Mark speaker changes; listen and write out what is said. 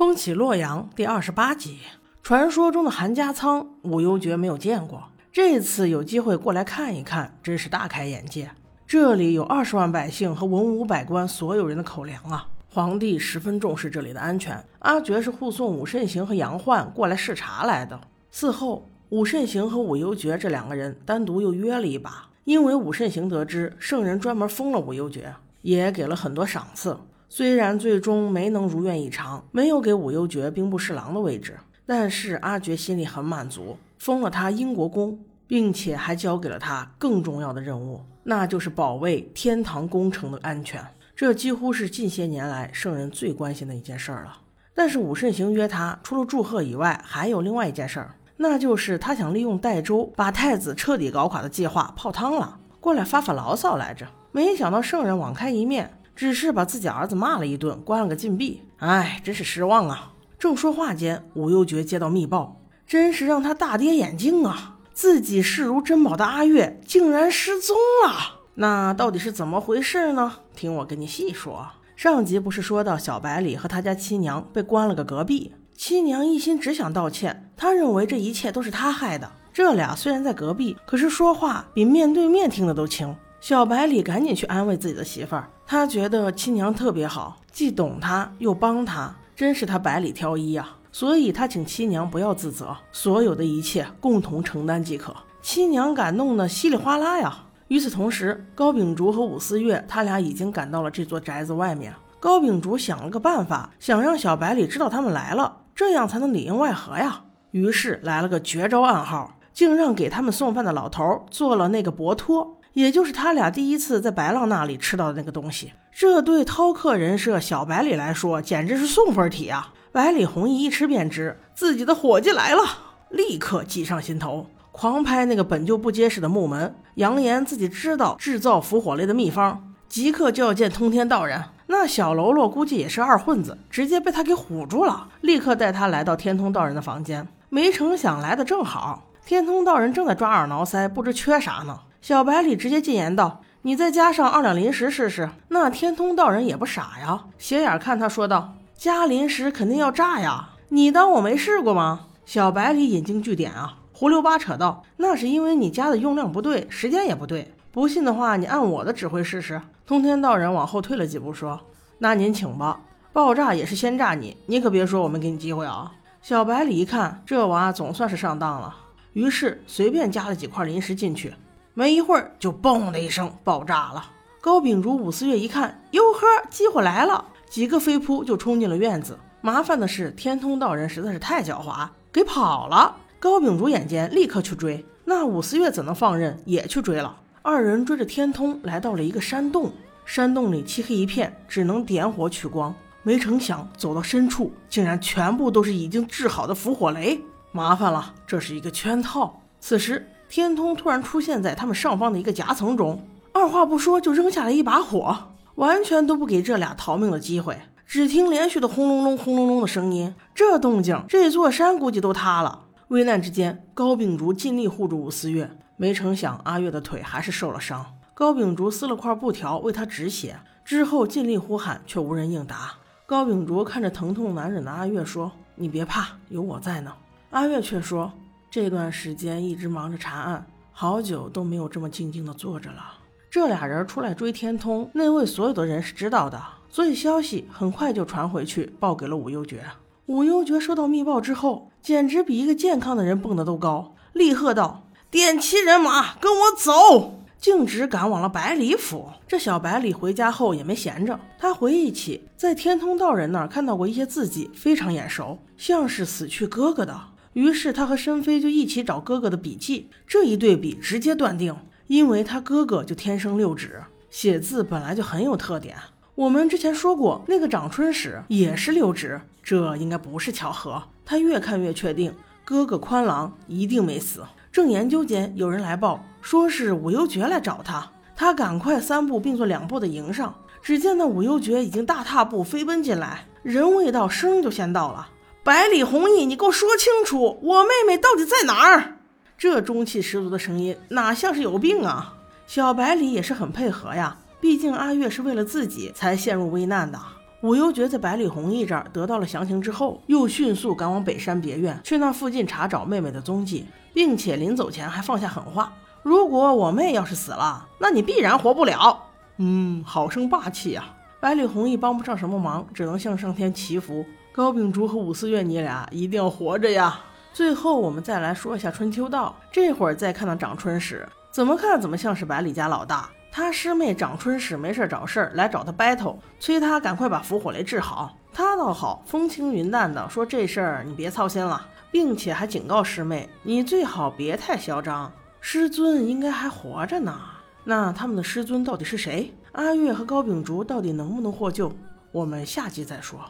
Speaker 1: 风起洛阳第二十八集，传说中的韩家仓，武幽绝没有见过，这次有机会过来看一看，真是大开眼界。这里有二十万百姓和文武百官所有人的口粮啊！皇帝十分重视这里的安全。阿觉是护送武慎行和杨焕过来视察来的。嗣后，武慎行和武幽绝这两个人单独又约了一把，因为武慎行得知圣人专门封了武幽绝，也给了很多赏赐。虽然最终没能如愿以偿，没有给武幽绝兵部侍郎的位置，但是阿觉心里很满足，封了他英国公，并且还交给了他更重要的任务，那就是保卫天堂工程的安全。这几乎是近些年来圣人最关心的一件事儿了。但是武慎行约他，除了祝贺以外，还有另外一件事儿，那就是他想利用代州把太子彻底搞垮的计划泡汤了，过来发发牢骚来着。没想到圣人网开一面。只是把自己儿子骂了一顿，关了个禁闭。哎，真是失望啊！正说话间，武幽绝接到密报，真是让他大跌眼镜啊！自己视如珍宝的阿月竟然失踪了。那到底是怎么回事呢？听我跟你细说。上集不是说到小白里和他家七娘被关了个隔壁，七娘一心只想道歉，他认为这一切都是他害的。这俩虽然在隔壁，可是说话比面对面听的都轻。小白里赶紧去安慰自己的媳妇儿，他觉得亲娘特别好，既懂他又帮他，真是他百里挑一呀。所以他请七娘不要自责，所有的一切共同承担即可。七娘感动的稀里哗啦呀。与此同时，高秉烛和武思月他俩已经赶到了这座宅子外面。高秉烛想了个办法，想让小白里知道他们来了，这样才能里应外合呀。于是来了个绝招暗号，竟让给他们送饭的老头做了那个薄托。也就是他俩第一次在白浪那里吃到的那个东西，这对饕客人设小白里来说简直是送分题啊！百里弘毅一吃便知自己的伙计来了，立刻计上心头，狂拍那个本就不结实的木门，扬言自己知道制造伏火雷的秘方，即刻就要见通天道人。那小喽啰估计也是二混子，直接被他给唬住了，立刻带他来到天通道人的房间。没成想来的正好，天通道人正在抓耳挠腮，不知缺啥呢。小白里直接进言道：“你再加上二两临时试试。”那天通道人也不傻呀，斜眼看他说道：“加临时肯定要炸呀，你当我没试过吗？”小白里引经据典啊，胡溜八扯道：“那是因为你加的用量不对，时间也不对。不信的话，你按我的指挥试试。”通天道人往后退了几步说：“那您请吧，爆炸也是先炸你，你可别说我没给你机会啊。”小白里一看，这娃总算是上当了，于是随便加了几块临时进去。没一会儿，就嘣的一声爆炸了。高秉烛、武思月一看，哟呵，机会来了，几个飞扑就冲进了院子。麻烦的是，天通道人实在是太狡猾，给跑了。高秉烛眼尖，立刻去追。那武思月怎能放任，也去追了。二人追着天通来到了一个山洞，山洞里漆黑一片，只能点火取光。没成想，走到深处，竟然全部都是已经制好的伏火雷。麻烦了，这是一个圈套。此时。天通突然出现在他们上方的一个夹层中，二话不说就扔下了一把火，完全都不给这俩逃命的机会。只听连续的轰隆隆、轰隆隆的声音，这动静，这座山估计都塌了。危难之间，高秉烛尽力护住武思月，没成想阿月的腿还是受了伤。高秉烛撕了块布条为他止血，之后尽力呼喊，却无人应答。高秉烛看着疼痛难忍的阿月说：“你别怕，有我在呢。”阿月却说。这段时间一直忙着查案，好久都没有这么静静的坐着了。这俩人出来追天通，内卫所有的人是知道的，所以消息很快就传回去，报给了武幽绝。武幽绝收到密报之后，简直比一个健康的人蹦得都高，厉喝道：“点齐人马，跟我走！”径直赶往了百里府。这小百里回家后也没闲着，他回忆起在天通道人那儿看到过一些字迹，非常眼熟，像是死去哥哥的。于是他和申飞就一起找哥哥的笔记，这一对比直接断定，因为他哥哥就天生六指，写字本来就很有特点。我们之前说过，那个长春史也是六指，这应该不是巧合。他越看越确定，哥哥宽郎一定没死。正研究间，有人来报，说是武幽绝来找他，他赶快三步并作两步的迎上，只见那武幽绝已经大踏步飞奔进来，人未到，声就先到了。百里弘毅，你给我说清楚，我妹妹到底在哪儿？这中气十足的声音，哪像是有病啊？小百里也是很配合呀，毕竟阿月是为了自己才陷入危难的。武幽觉在百里弘毅这儿得到了详情之后，又迅速赶往北山别院，去那附近查找妹妹的踪迹，并且临走前还放下狠话：如果我妹要是死了，那你必然活不了。嗯，好生霸气呀！百里弘毅帮不上什么忙，只能向上天祈福：高秉烛和武思月，你俩一定要活着呀！最后，我们再来说一下春秋道。这会儿再看到长春时，怎么看怎么像是百里家老大。他师妹长春时没事找事儿来找他 battle，催他赶快把伏火雷治好。他倒好，风轻云淡的说这事儿你别操心了，并且还警告师妹，你最好别太嚣张。师尊应该还活着呢。那他们的师尊到底是谁？阿月和高秉烛到底能不能获救？我们下集再说。